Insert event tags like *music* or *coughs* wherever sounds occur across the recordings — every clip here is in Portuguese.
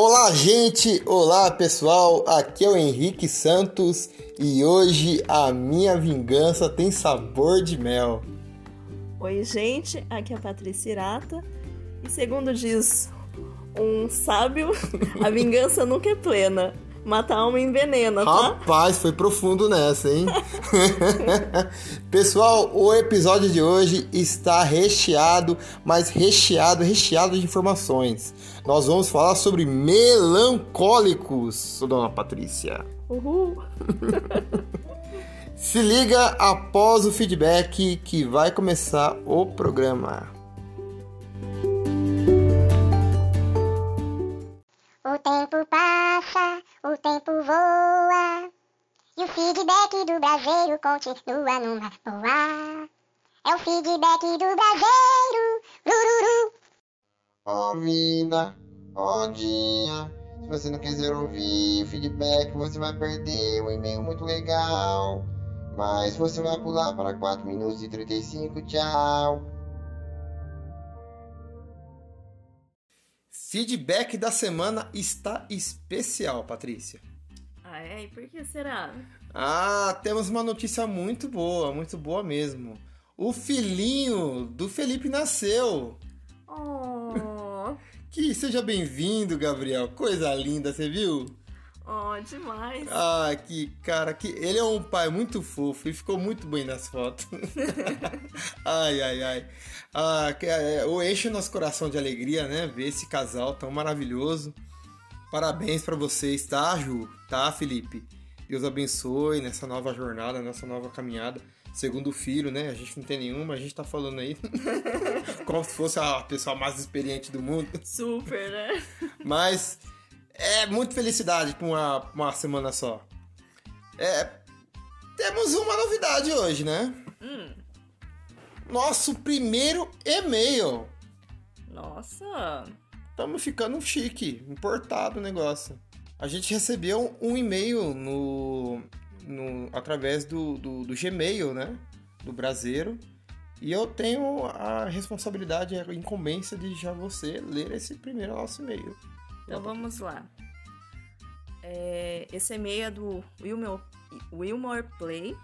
Olá, gente! Olá, pessoal! Aqui é o Henrique Santos e hoje a minha vingança tem sabor de mel. Oi, gente! Aqui é a Patrícia Irata e, segundo diz um sábio, *laughs* a vingança nunca é plena. Matar alma envenena, tá? Rapaz, foi profundo nessa, hein? *laughs* Pessoal, o episódio de hoje está recheado, mas recheado, recheado de informações. Nós vamos falar sobre melancólicos, dona Patrícia. Uhul! *laughs* Se liga após o feedback que vai começar o programa. O tempo passa, o tempo voa. E o feedback do brasileiro continua numa boa. É o feedback do brasileiro. Lururu. Ó mina, ó dia. Se você não quiser ouvir feedback, você vai perder um e-mail muito legal. Mas você vai pular para 4 minutos e 35, tchau. Feedback da semana está especial, Patrícia. Ah, é? E por que será? Ah, temos uma notícia muito boa, muito boa mesmo. O filhinho do Felipe nasceu. Oh, *laughs* Que seja bem-vindo, Gabriel. Coisa linda, você viu? Oh, demais. Ah, que cara, que ele é um pai muito fofo e ficou muito bem nas fotos. *laughs* ai, ai, ai. Ah, que, é, o enche o nosso coração de alegria, né? Ver esse casal tão maravilhoso. Parabéns pra vocês, tá, Ju? Tá, Felipe? Deus abençoe nessa nova jornada, nessa nova caminhada. Segundo filho, né? A gente não tem nenhuma, a gente tá falando aí *laughs* como se fosse a pessoa mais experiente do mundo. Super, né? Mas é muita felicidade pra uma, uma semana só. É, temos uma novidade hoje, né? Hum, Nosso primeiro e-mail. nossa. Estamos ficando chique, importado o negócio. A gente recebeu um e-mail no, no através do, do, do Gmail, né? Do Brasileiro. E eu tenho a responsabilidade, a incumbência de já você ler esse primeiro nosso e-mail. Então vamos lá. É, esse e-mail é do Wilmore, Wilmore Play.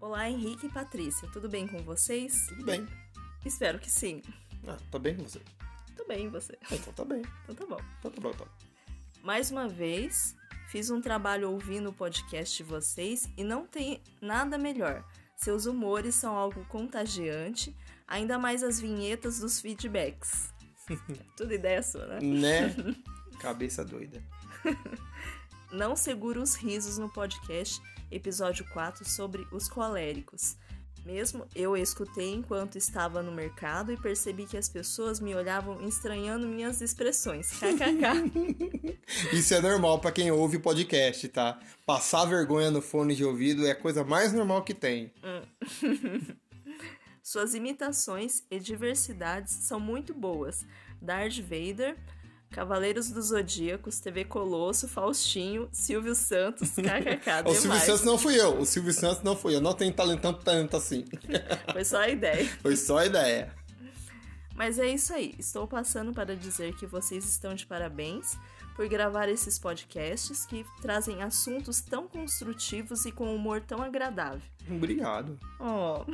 Olá, Henrique e Patrícia. Tudo bem com vocês? Tudo bem. Espero que sim. Ah, tá bem com você? Tudo bem, e você? Então tá bem. Então tá bom. Então tá bom, então. Mais uma vez, fiz um trabalho ouvindo o podcast de vocês e não tem nada melhor. Seus humores são algo contagiante, ainda mais as vinhetas dos feedbacks. *laughs* Tudo ideia sua, né? Né? *laughs* Cabeça doida. *laughs* Não seguro os risos no podcast, episódio 4, sobre os coléricos. Mesmo eu escutei enquanto estava no mercado e percebi que as pessoas me olhavam estranhando minhas expressões. KKK. Isso é normal pra quem ouve podcast, tá? Passar vergonha no fone de ouvido é a coisa mais normal que tem. Suas imitações e diversidades são muito boas. Darth Vader, Cavaleiros dos Zodíacos, TV Colosso, Faustinho, Silvio Santos, *laughs* KKK, O Silvio. Santos não fui eu. O Silvio Santos não fui eu. Não tenho talento, tanto talento assim. *laughs* Foi só a ideia. *laughs* Foi só a ideia. Mas é isso aí. Estou passando para dizer que vocês estão de parabéns por gravar esses podcasts que trazem assuntos tão construtivos e com humor tão agradável. Obrigado. Oh.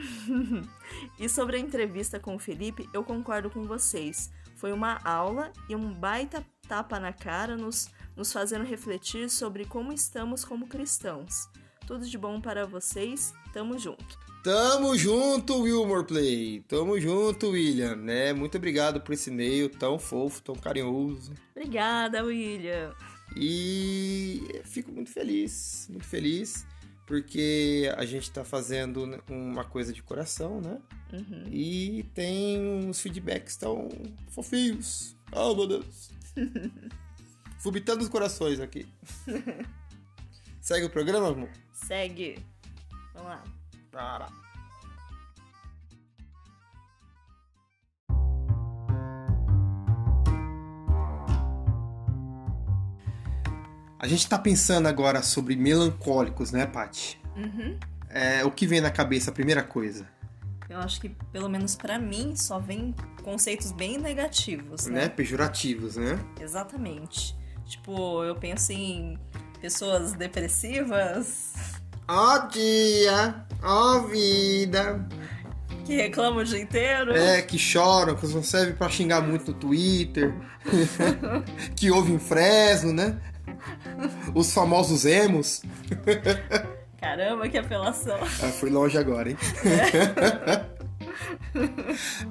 *laughs* e sobre a entrevista com o Felipe, eu concordo com vocês. Foi uma aula e um baita tapa na cara nos, nos fazendo refletir sobre como estamos como cristãos. Tudo de bom para vocês. Tamo junto. Tamo junto, Wilmore Play. Tamo junto, William. Né? Muito obrigado por esse e-mail tão fofo, tão carinhoso. Obrigada, William. E fico muito feliz, muito feliz, porque a gente tá fazendo né, uma coisa de coração, né? Uhum. E tem uns feedbacks tão fofinhos. Oh, meu Deus. *laughs* Vomitando os corações aqui. *laughs* Segue o programa, amor? Segue. Vamos lá. Para. A gente tá pensando agora sobre melancólicos, né, Paty? Uhum. É, o que vem na cabeça, a primeira coisa? Eu acho que, pelo menos pra mim, só vem conceitos bem negativos, né? né? Pejorativos, né? Exatamente. Tipo, eu penso em pessoas depressivas Ó dia, ó vida. que reclamam o dia inteiro. É, que choram, que não serve pra xingar muito no Twitter. *laughs* que ouvem Fresno, né? Os famosos emos. Caramba, que apelação. Ah, fui longe agora, hein? *laughs*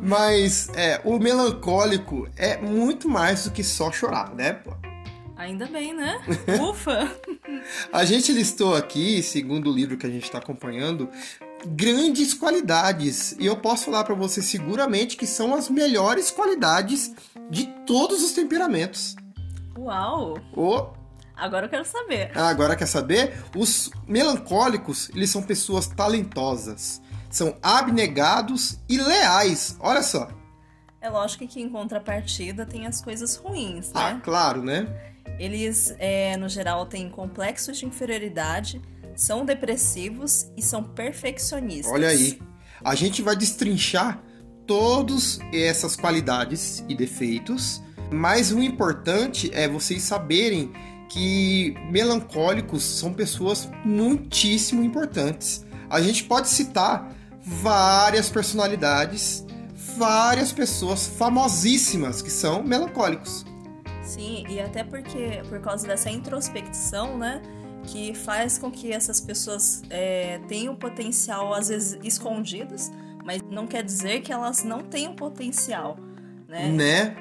Mas é, o melancólico é muito mais do que só chorar, né? pô? Ainda bem, né? *laughs* Ufa! A gente listou aqui, segundo o livro que a gente está acompanhando, grandes qualidades. E eu posso falar para você seguramente que são as melhores qualidades de todos os temperamentos. Uau! O Agora eu quero saber. Ah, Agora quer saber? Os melancólicos, eles são pessoas talentosas, são abnegados e leais. Olha só. É lógico que em contrapartida tem as coisas ruins, Ah, né? claro, né? Eles, é, no geral, têm complexos de inferioridade, são depressivos e são perfeccionistas. Olha aí. A gente vai destrinchar todas essas qualidades e defeitos, mas o importante é vocês saberem que melancólicos são pessoas muitíssimo importantes. A gente pode citar várias personalidades, várias pessoas famosíssimas que são melancólicos. Sim, e até porque, por causa dessa introspecção, né? Que faz com que essas pessoas é, tenham potencial, às vezes, escondidas, mas não quer dizer que elas não tenham potencial, né? né?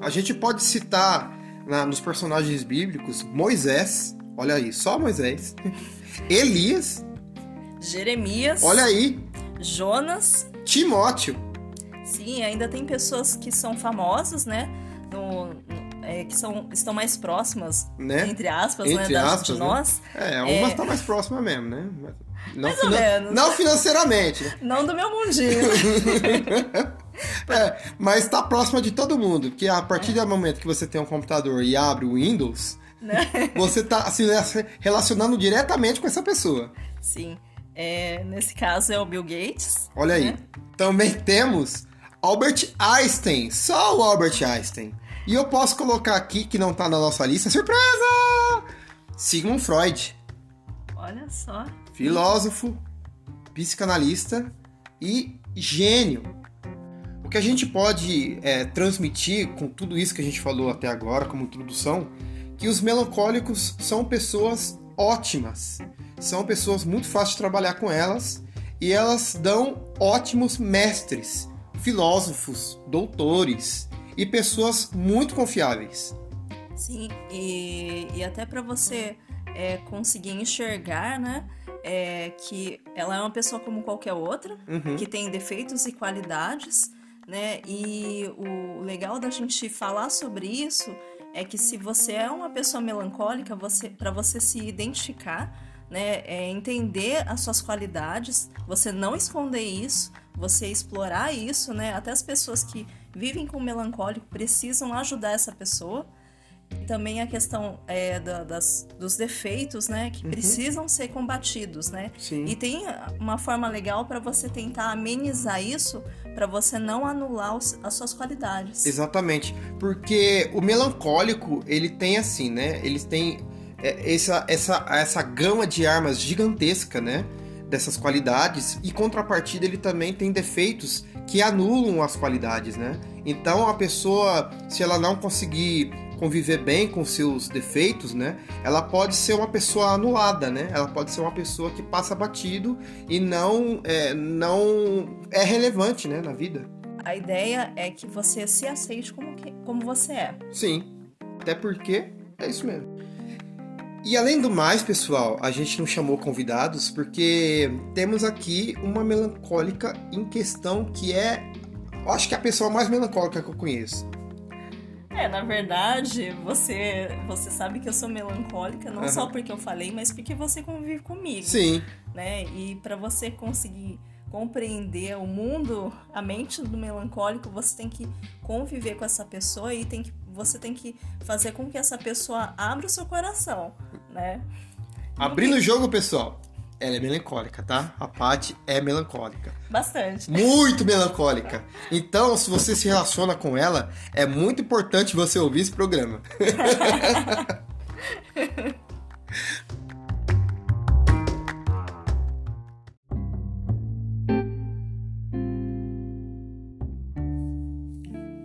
A gente pode citar na- nos personagens bíblicos Moisés, olha aí, só Moisés. *laughs* Elias, Jeremias, olha aí, Jonas, Timóteo, sim, ainda tem pessoas que são famosas, né? No, no- é, que são, estão mais próximas, né? entre aspas, né, Entre da- aspas, de né? nós. É, uma está mais próxima mesmo, né? Não, Mais ou menos. não financeiramente, né? Não do meu mundinho. *laughs* É, mas está próxima de todo mundo, porque a partir do momento que você tem um computador e abre o Windows, né? *laughs* você está se relacionando diretamente com essa pessoa. Sim. É, nesse caso é o Bill Gates. Olha aí. né? Também temos Albert Einstein, só o Albert Einstein. E eu posso colocar aqui que não tá na nossa lista, surpresa! Sigmund Freud, Olha só. filósofo, psicanalista e gênio. O que a gente pode é, transmitir com tudo isso que a gente falou até agora, como introdução, que os melancólicos são pessoas ótimas, são pessoas muito fáceis de trabalhar com elas e elas dão ótimos mestres, filósofos, doutores e pessoas muito confiáveis. Sim, e, e até para você é, conseguir enxergar, né? é, que ela é uma pessoa como qualquer outra, Uhum. que tem defeitos e qualidades, né? E o legal da gente falar sobre isso é que se você é uma pessoa melancólica, você para você se identificar, né, é entender as suas qualidades, você não esconder isso, você explorar isso, né? Até as pessoas que vivem com melancólico precisam ajudar essa pessoa. E também a questão é, da- das, dos defeitos, né, que precisam ser combatidos, né? Sim. E tem uma forma legal para você tentar amenizar isso, para você não anular os- as suas qualidades. Exatamente, porque o melancólico ele tem assim, né? Eles têm é, essa, essa, essa gama de armas gigantesca, né? Dessas qualidades e contrapartida ele também tem defeitos que anulam as qualidades, né? Então a pessoa, se ela não conseguir conviver bem com seus defeitos, né? Ela pode ser uma pessoa anulada, né? Ela pode ser uma pessoa que passa batido e não é, não é relevante, né? Na vida. A ideia é que você se aceite como, que- como você é. Sim, até porque é isso mesmo. E além do mais, pessoal, a gente não chamou convidados porque temos aqui uma melancólica em questão que é, acho que é a pessoa mais melancólica que eu conheço. É, na verdade, você, você sabe que eu sou melancólica, não Aham. só porque eu falei, mas porque você convive comigo. Sim, né? E para você conseguir compreender o mundo, a mente do melancólico, você tem que conviver com essa pessoa e tem que, você tem que fazer com que essa pessoa abra o seu coração, né? abrindo o jogo, pessoal. ela é melancólica, tá? A Paty é melancólica. Bastante. Muito melancólica. Então, se você se relaciona com ela, é muito importante você ouvir esse programa. *laughs*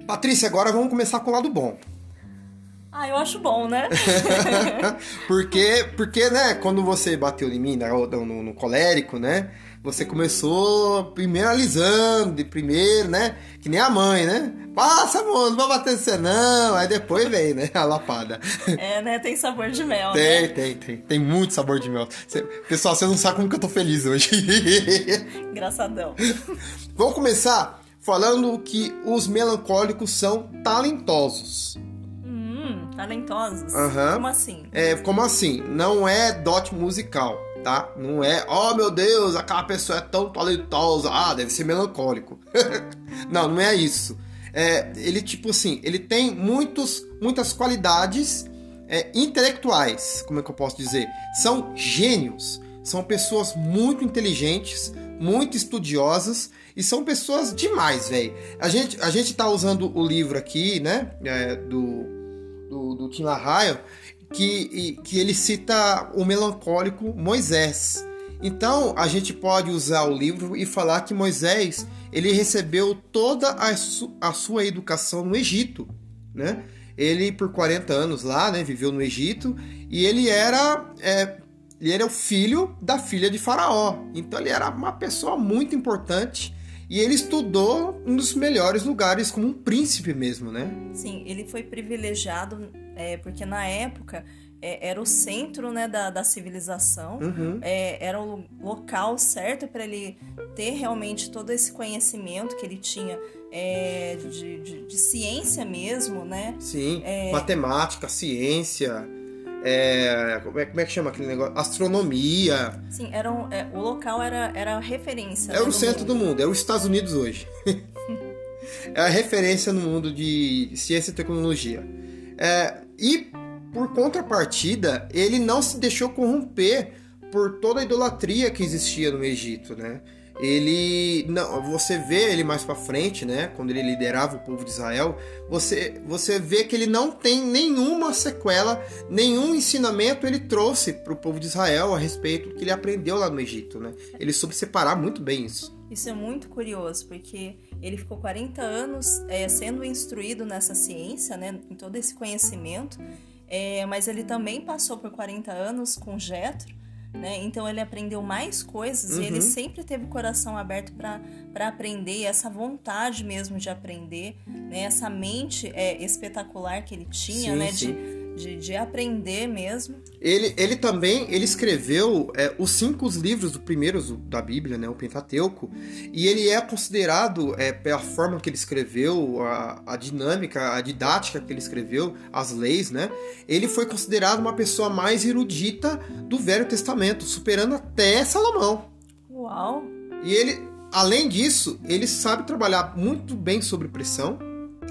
Patrícia, agora vamos começar com o lado bom. Ah, eu acho bom, né? *laughs* porque, porque, né, quando você bateu em mim no, no, no colérico, né? Você começou primeiro alisando, de primeiro, né? Que nem a mãe, né? Passa, amor, não vai bater você não. Aí depois vem, né? A lapada. É, né? Tem sabor de mel, tem, né? Tem, tem, tem. muito sabor de mel. Pessoal, você não sabe como que eu tô feliz hoje. Engraçadão. Vamos começar falando que os melancólicos são talentosos. Hum, talentosos? Uhum. Como assim? É, como assim? Não é dote musical, tá? Não é, oh meu Deus, aquela pessoa é tão talentosa, ah, deve ser melancólico. *laughs* não, não é isso. É, ele, tipo assim, ele tem muitos, muitas qualidades é, intelectuais, como é que eu posso dizer? São gênios, são pessoas muito inteligentes, muito estudiosas e são pessoas demais, velho. A gente, a gente tá usando o livro aqui, né, é, do, do, do Tim LaHaye, que, que ele cita o melancólico Moisés. Então, a gente pode usar o livro e falar que Moisés, ele recebeu toda a, su, a sua educação no Egito, né? Ele, por 40 anos lá, né, viveu no Egito, e ele era é, ele era o filho da filha de Faraó. Então ele era uma pessoa muito importante e ele estudou um dos melhores lugares como um príncipe mesmo, né? Sim, ele foi privilegiado é, porque na época é, era o centro né, da, da civilização, uhum. é, era o local certo para ele ter realmente todo esse conhecimento que ele tinha é, de, de, de, ciência mesmo, né? Sim, matemática, ciência. É, como, é, como é que chama aquele negócio? Astronomia. Sim, era um, é, o local era, era a referência. É né, o centro mundo. do mundo, é os Estados Unidos hoje. *laughs* é a referência no mundo de ciência e tecnologia. É, e, por contrapartida, ele não se deixou corromper por toda a idolatria que existia no Egito, né? Ele não você vê ele mais para frente né? Quando ele liderava o povo de Israel você você vê que ele não tem nenhuma sequela nenhum ensinamento ele trouxe para o povo de Israel a respeito do que ele aprendeu lá no Egito né? Ele soube separar muito bem isso. Isso é muito curioso porque ele ficou 40 anos é, sendo instruído nessa ciência né? Em todo esse conhecimento. É, mas ele também passou por 40 anos com Jetro né? Então ele aprendeu mais coisas Uhum. e ele sempre teve o coração aberto para aprender, essa vontade mesmo de aprender, né? essa mente é, espetacular que ele tinha, Sim, né? sim. De, de, de aprender mesmo. Ele, ele também ele escreveu é, os cinco livros do primeiro da Bíblia, né, o Pentateuco, e ele é considerado, é, pela forma que ele escreveu, a, a dinâmica, a didática que ele escreveu, as leis, né, ele foi considerado uma pessoa mais erudita do Velho Testamento, superando até Salomão. Uau! E ele, além disso, ele sabe trabalhar muito bem sob pressão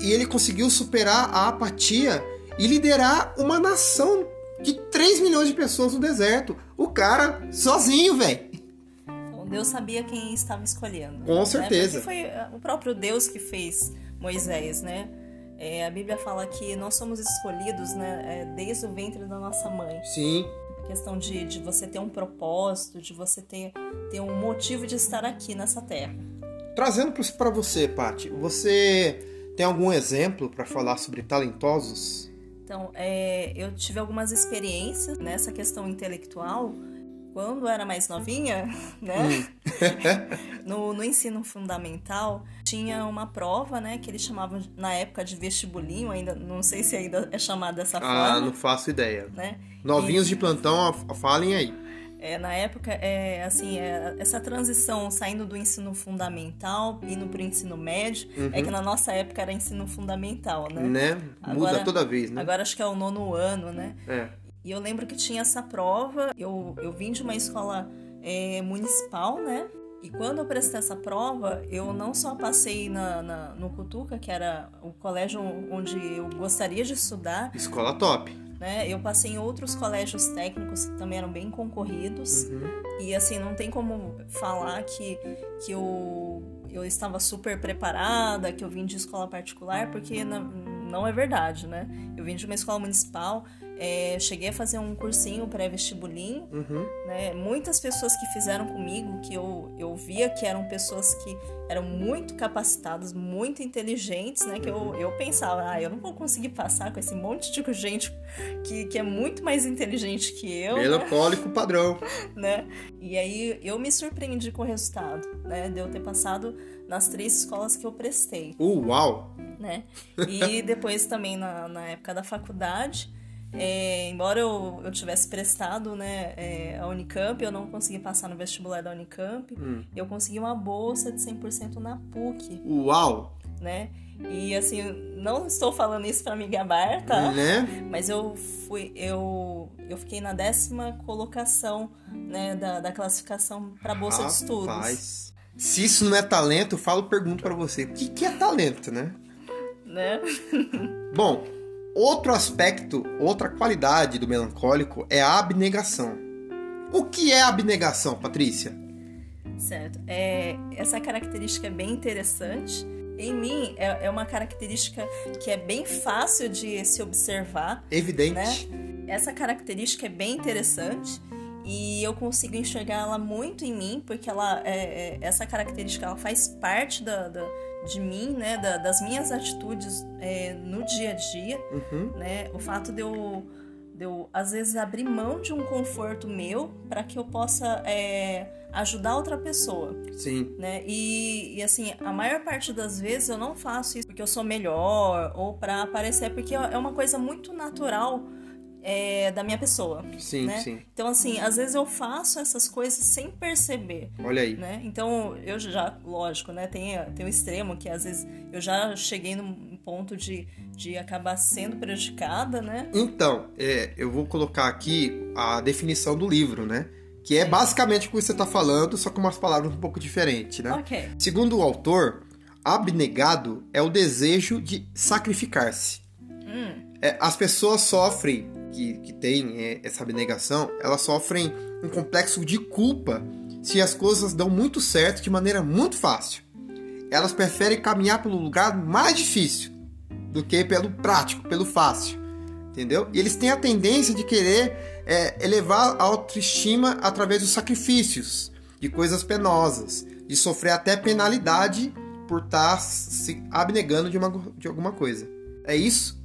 e ele conseguiu superar a apatia e liderar uma nação de 3 milhões de pessoas no deserto. O cara sozinho, velho. Então Deus sabia quem estava escolhendo. Com né? certeza. Porque foi uh, o próprio Deus que fez Moisés, né? É, a Bíblia fala que nós somos escolhidos né, é, desde o ventre da nossa mãe. Sim. A questão de, de você ter um propósito, de você ter, ter um motivo de estar aqui nessa terra. Trazendo para você, Paty, você tem algum exemplo para falar sobre talentosos? Então, é, eu tive algumas experiências nessa questão intelectual quando eu era mais novinha, *laughs* né? *laughs* no, no ensino fundamental tinha uma prova, né? Que eles chamavam na época de vestibulinho, ainda não sei se ainda é chamado dessa Ah, forma, não faço ideia. né? Novinhos de plantão, falem aí. É, na época, é, assim, é, essa transição saindo do ensino fundamental, indo para o ensino médio, é que na nossa época era ensino fundamental, né? Né? Muda Agora- toda vez, né? Agora acho que é o nono ano, né? É. E eu lembro que tinha essa prova, eu, eu vim de uma escola é, municipal, né? E quando eu prestei essa prova, eu não só passei na, na- no Cutuca, que era o colégio onde eu gostaria de estudar, Escola top. Né? Eu passei em outros colégios técnicos que também eram bem concorridos. E assim, não tem como falar que, que eu, eu estava super preparada, que eu vim de escola particular, porque não, não é verdade, né? Eu vim de uma escola municipal, é, cheguei a fazer um cursinho pré-vestibulinho, Uhum. né? Muitas pessoas que fizeram comigo, que eu, eu via que eram pessoas que eram muito capacitadas, muito inteligentes, né? Que eu, eu pensava, ah, eu não vou conseguir passar com esse monte de *laughs* gente que, que é muito mais inteligente que eu, né? Melancólico *laughs* padrão. né? E aí eu me surpreendi com o resultado, né? De eu ter passado nas três escolas que eu prestei Uau! né? E depois também na, na época da faculdade, é, embora eu, eu tivesse prestado né, é, a Unicamp, eu não consegui passar no vestibular da Unicamp, Hum. eu consegui uma bolsa de 100% na PUC, Uau! né? E assim, não estou falando isso para me gabar, tá? Né? Mas eu fui, eu, eu fiquei na décima colocação né, da, da classificação para bolsa de estudos. Rapaz. Se isso não é talento, eu falo, pergunto pra você. O que, que é talento, né? Né? Bom, outro aspecto, outra qualidade do melancólico é a abnegação. O que é abnegação, Patrícia? Certo. É, essa característica é bem interessante. Em mim, é, é uma característica que é bem fácil de se observar. Evidente. Essa característica é bem interessante e eu consigo enxergar ela muito em mim, porque ela, é, é, essa característica ela faz parte da, da- de mim, né, da- das minhas atitudes é, no dia a dia Uhum. né? O fato de eu, de eu às vezes, abrir mão de um conforto meu para que eu possa é, ajudar outra pessoa, Sim. né? E, e, assim, a maior parte das vezes eu não faço isso porque eu sou melhor ou para aparecer, porque é uma coisa muito natural é, da minha pessoa, Sim, né? sim. Então, assim, às vezes eu faço essas coisas sem perceber, Olha aí. né? Então, eu já, lógico, né? Tem, tem o extremo que às vezes eu já cheguei num ponto de, de acabar sendo prejudicada, né? Então, é, eu vou colocar aqui a definição do livro, né? Que é basicamente o que você está falando, só com umas palavras um pouco diferentes, né? Ok. Segundo o autor, abnegado é o desejo de sacrificar-se. Hum, É, as pessoas sofrem, que, que têm é, essa abnegação, elas sofrem um complexo de culpa se as coisas dão muito certo de maneira muito fácil. Elas preferem caminhar pelo lugar mais difícil do que pelo prático, pelo fácil. Entendeu? E eles têm a tendência de querer é, elevar a autoestima através dos sacrifícios, de coisas penosas, de sofrer até penalidade por estar se abnegando de, uma, de alguma coisa. É isso?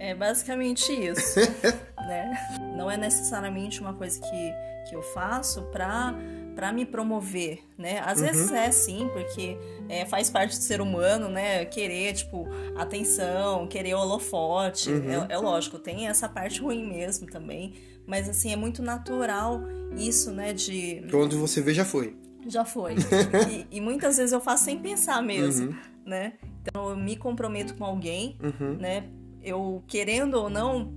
É basicamente isso, *laughs* né? Não é necessariamente uma coisa que, que eu faço pra, pra me promover, né? Às vezes é sim, porque é, faz parte do ser humano, né? Querer, tipo, atenção, querer holofote. É, é lógico, tem essa parte ruim mesmo também. Mas, assim, é muito natural isso, né? De... Onde você vê já foi. Já foi. *laughs* e, e muitas vezes eu faço sem pensar mesmo, Uhum. né? Então eu me comprometo com alguém, Uhum. né? Eu querendo ou não,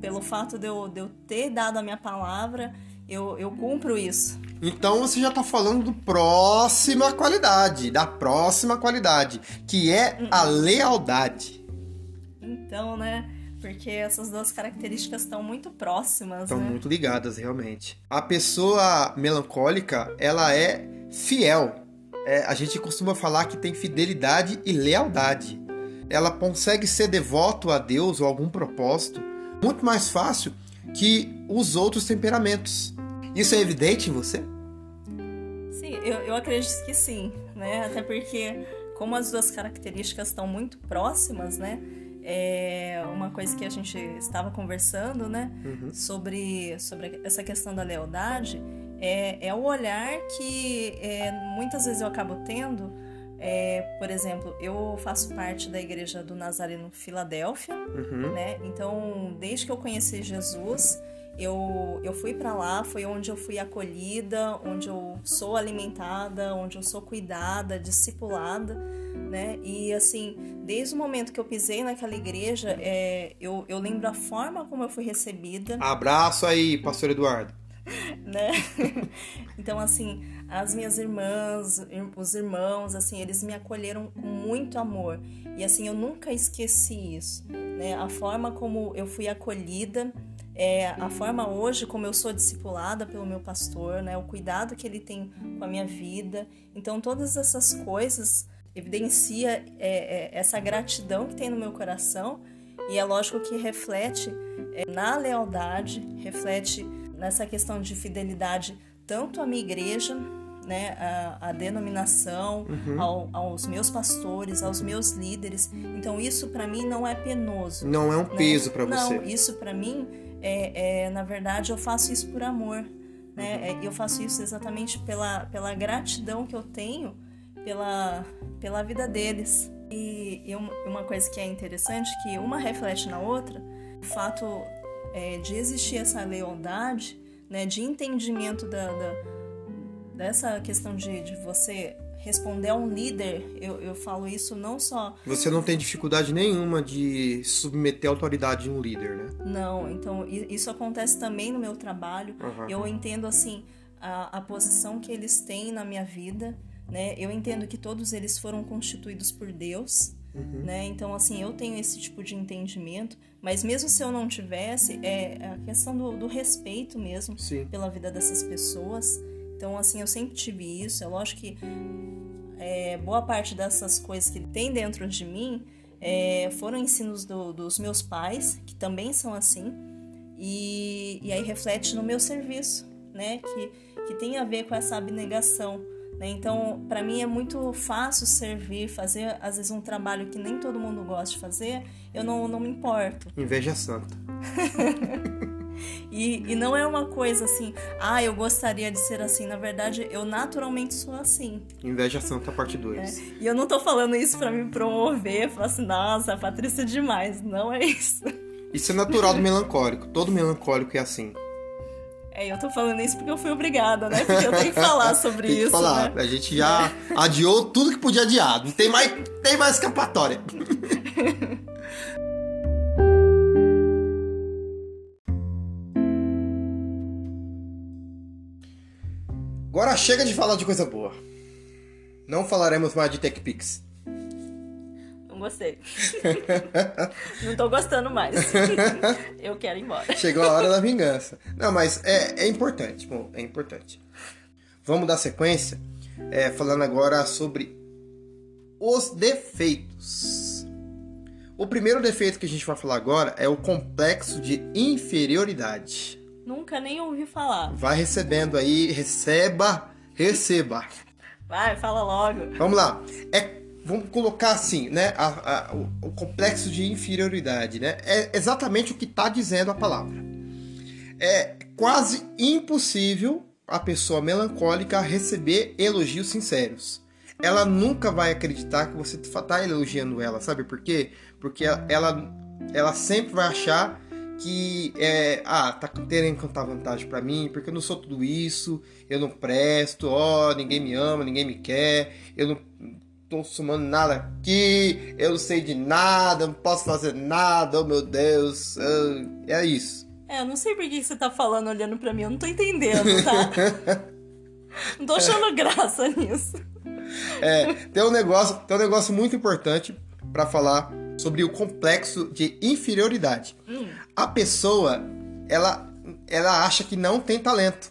pelo fato de eu, de eu ter dado a minha palavra, eu, eu cumpro isso. Então você já tá falando do próxima qualidade, da próxima qualidade, que é a lealdade. Então, né? Porque essas duas características estão muito próximas, Estão né? muito ligadas, realmente. A pessoa melancólica, ela é fiel. É, a gente costuma falar que tem fidelidade e lealdade. Ela consegue ser devoto a Deus ou algum propósito muito mais fácil que os outros temperamentos. Isso é evidente em você? Sim, eu, eu acredito que sim, né? Até porque, como as duas características estão muito próximas, né? É uma coisa que a gente estava conversando, né? Sobre, sobre essa questão da lealdade, é, é o olhar que é, muitas vezes eu acabo tendo. É, por exemplo, eu faço parte da igreja do Nazareno Filadélfia, Uhum. né? Então, desde que eu conheci Jesus, eu, eu fui para lá, foi onde eu fui acolhida, onde eu sou alimentada, onde eu sou cuidada, discipulada, né? E assim, desde o momento que eu pisei naquela igreja, é, eu, eu lembro a forma como eu fui recebida. Abraço aí, pastor Eduardo. *laughs* né? então, assim, as minhas irmãs, os irmãos, assim, eles me acolheram com muito amor. E, assim, eu nunca esqueci isso, né? A forma como eu fui acolhida, é, a forma hoje como eu sou discipulada pelo meu pastor, né? O cuidado que ele tem com a minha vida. Então, todas essas coisas evidencia é, é, essa gratidão que tem no meu coração e é lógico que reflete na lealdade, reflete nessa questão de fidelidade tanto à minha igreja, né, a denominação, uhum. ao, aos meus pastores, aos meus líderes. Então isso para mim não é penoso. Não é um né? peso para você. Não, isso para mim é, é, na verdade eu faço isso por amor. Né? Uhum. É, eu faço isso exatamente pela, pela gratidão que eu tenho pela, pela vida deles. E, e uma coisa que é interessante, que uma reflete na outra, o fato é, de existir essa lealdade, né, de entendimento da, da dessa questão de, de você responder a um líder, eu, eu falo isso não só. Você não tem dificuldade nenhuma de submeter a autoridade de um líder, né? Não, então isso acontece também no meu trabalho. Uhum. Eu entendo assim a, a posição que eles têm na minha vida, né? Eu entendo que todos eles foram constituídos por Deus, uhum. né? Então assim eu tenho esse tipo de entendimento. Mas mesmo se eu não tivesse, é a questão do, do respeito mesmo Sim. pela vida dessas pessoas. Então, assim, eu sempre tive isso. É lógico que é, boa parte dessas coisas que tem dentro de mim é, foram ensinos do, dos meus pais, que também são assim. E, e aí reflete no meu serviço, né? Que, que tem a ver com essa abnegação. Né? Então, para mim é muito fácil servir, fazer às vezes um trabalho que nem todo mundo gosta de fazer, eu não, não me importo. Inveja santa. *laughs* e, e não é uma coisa assim, ah, eu gostaria de ser assim. Na verdade, eu naturalmente sou assim. Inveja santa, parte 2. *laughs* É. E eu não tô falando isso para me promover, falar assim, nossa, a Patrícia é demais. Não é isso. Isso é natural do melancólico. Todo melancólico é assim. É, eu tô falando isso porque eu fui obrigada, né? Porque eu tenho que falar *laughs* sobre isso. Falar. Né? A gente já adiou tudo que podia adiar. Não tem mais, tem mais escapatória. *laughs* Agora chega de falar de coisa boa. Não falaremos mais de TechPix. Não gostei. *laughs* não tô gostando mais. *laughs* Eu quero ir embora. Chegou a hora da *laughs* vingança. Não, mas é, é importante. Bom, é importante. Vamos dar sequência é, falando agora sobre os defeitos. O primeiro defeito que a gente vai falar agora é o complexo de inferioridade. Nunca nem ouvi falar. Vai recebendo aí, receba, receba. Vai, fala logo. Vamos lá. É vamos colocar assim, né? A, a, o, o, complexo de inferioridade, né? É exatamente o que está dizendo a palavra. É quase impossível a pessoa melancólica receber elogios sinceros. Ela nunca vai acreditar que você está elogiando ela, sabe por quê? Porque ela, ela sempre vai achar que é, ah, tá querendo contar vantagem para mim, porque eu não sou tudo isso, eu não presto, ó, ninguém me ama, ninguém me quer, eu não tô somando nada aqui, eu não sei de nada, não posso fazer nada, oh meu Deus, é isso. É, eu não sei por que você tá falando olhando para mim, eu não tô entendendo, tá? *laughs* não tô achando graça nisso. É, tem um negócio, tem um negócio muito importante para falar sobre o complexo de inferioridade. Hum. A pessoa, ela, ela acha que não tem talento.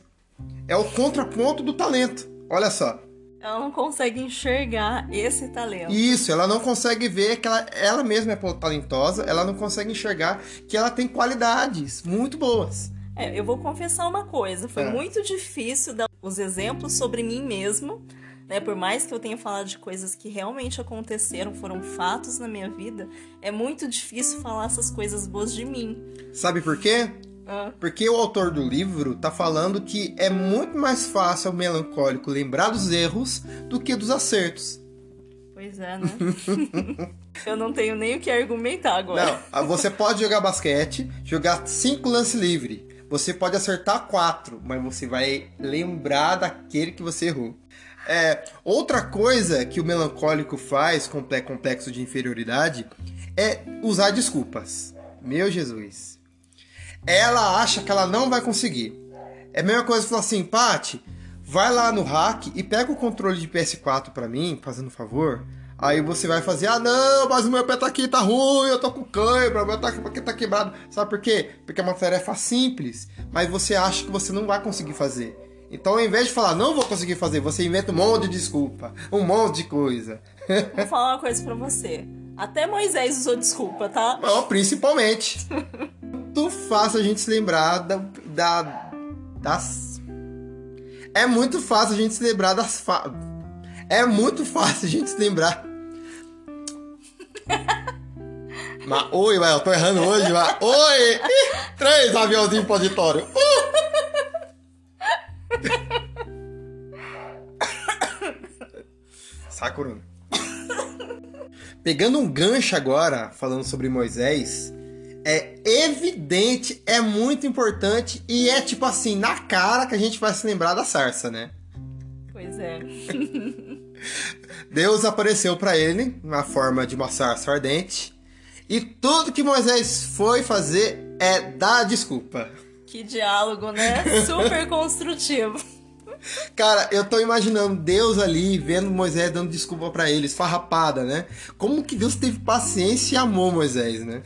É o contraponto do talento. Olha só. Ela não consegue enxergar esse talento. Isso, ela não consegue ver que ela, ela mesma é talentosa, ela não consegue enxergar que ela tem qualidades muito boas. É, eu vou confessar uma coisa, foi é. muito difícil dar os exemplos sobre mim mesmo, né? Por mais que eu tenha falado de coisas que realmente aconteceram, foram fatos na minha vida, é muito difícil falar essas coisas boas de mim. Sabe por quê? Ah. Porque o autor do livro tá falando que é muito mais fácil ao melancólico lembrar dos erros do que dos acertos. Pois é, né? *laughs* Eu não tenho nem o que argumentar agora. Não, ah, você pode jogar basquete, jogar cinco lances livre. Você pode acertar quatro, mas você vai lembrar daquele que você errou. É, outra coisa que o melancólico faz com complexo de inferioridade é usar desculpas. Meu Jesus ela acha que ela não vai conseguir. É a mesma coisa falar assim, Pati, vai lá no hack e pega o controle de PS4 pra mim, fazendo um favor. Aí você vai fazer, ah não, mas o meu pé tá aqui, tá ruim, eu tô com cãibra, o meu tá aqui tá quebrado. Sabe por quê? Porque é uma tarefa simples, mas você acha que você não vai conseguir fazer. Então, ao invés de falar, não vou conseguir fazer, você inventa um monte de desculpa, um monte de coisa. *laughs* Vou falar uma coisa pra você. Até Moisés usou desculpa, tá? Não, principalmente. *laughs* Muito fácil a gente se lembrar da, da, das. É muito fácil a gente se lembrar das. Fa... É muito fácil a gente se lembrar. *laughs* mas, oi, mas eu tô errando hoje, mas. Oi! Ih, três aviãozinhos pro auditório. Uh! *coughs* Pegando um gancho agora, falando sobre Moisés, é evidente, é muito importante e é tipo assim, na cara que a gente vai se lembrar da sarça, né? Pois é. *laughs* Deus apareceu para ele na forma de uma sarça ardente e tudo que Moisés foi fazer é dar desculpa. Que diálogo, né? Super construtivo. Cara, eu tô imaginando Deus ali vendo Moisés dando desculpa para eles, farrapada, né? Como que Deus teve paciência e amou Moisés, né?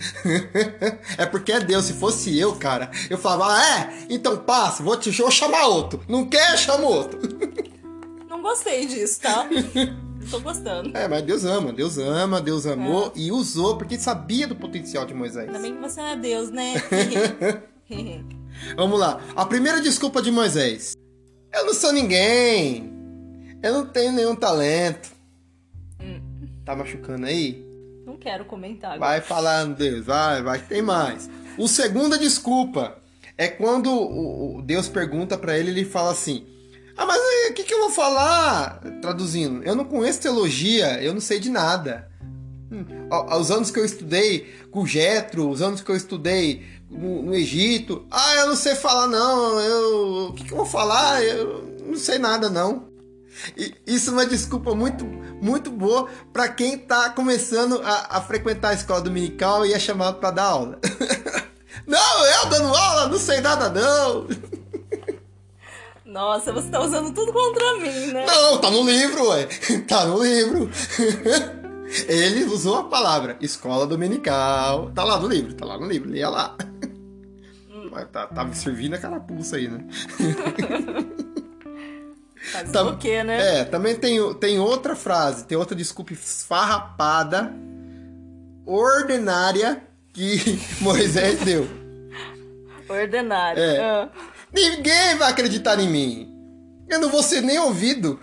*laughs* é porque é Deus, se fosse eu, cara, eu falava, ah, é, então passa, vou, te, vou chamar outro. Não quer, chama outro. *laughs* Não gostei disso, tá? *laughs* Tô gostando. É, mas Deus ama, Deus ama, Deus amou é. e usou porque sabia do potencial de Moisés. Ainda bem que você não é Deus, né? Vamos lá. A primeira desculpa de Moisés. Eu não sou ninguém. Eu não tenho nenhum talento. Hum. Tá machucando aí? Não quero comentar. Agora. Vai falando, Deus. Vai, vai, tem mais. O segunda desculpa é quando o Deus pergunta para ele, ele fala assim: Ah, mas o que, que eu vou falar? Traduzindo, eu não conheço teologia, eu não sei de nada. Hum, os anos que eu estudei com Jetro, os anos que eu estudei no, no, Egito. Ah, eu não sei falar não. Eu, o que, que eu vou falar? Eu não sei nada não. E isso é uma desculpa muito, muito boa para quem está começando a, a, frequentar a escola dominical e é chamado para dar aula. *laughs* não, eu dando aula, não sei nada não. Nossa, você tá usando tudo contra mim, né? Não, tá no livro, ué. *laughs* Tá no livro. *laughs* Ele usou a palavra escola dominical. Tá lá no livro, tá lá no livro, leia lá. Tá, tá me servindo a carapuça aí, né? *laughs* Tam, o quê, né? É, também tem, tem outra frase, tem outra desculpa esfarrapada, ordinária, que *laughs* Moisés deu. Ordinária. É. Ah. Ninguém vai acreditar em mim. Eu não vou ser nem ouvido.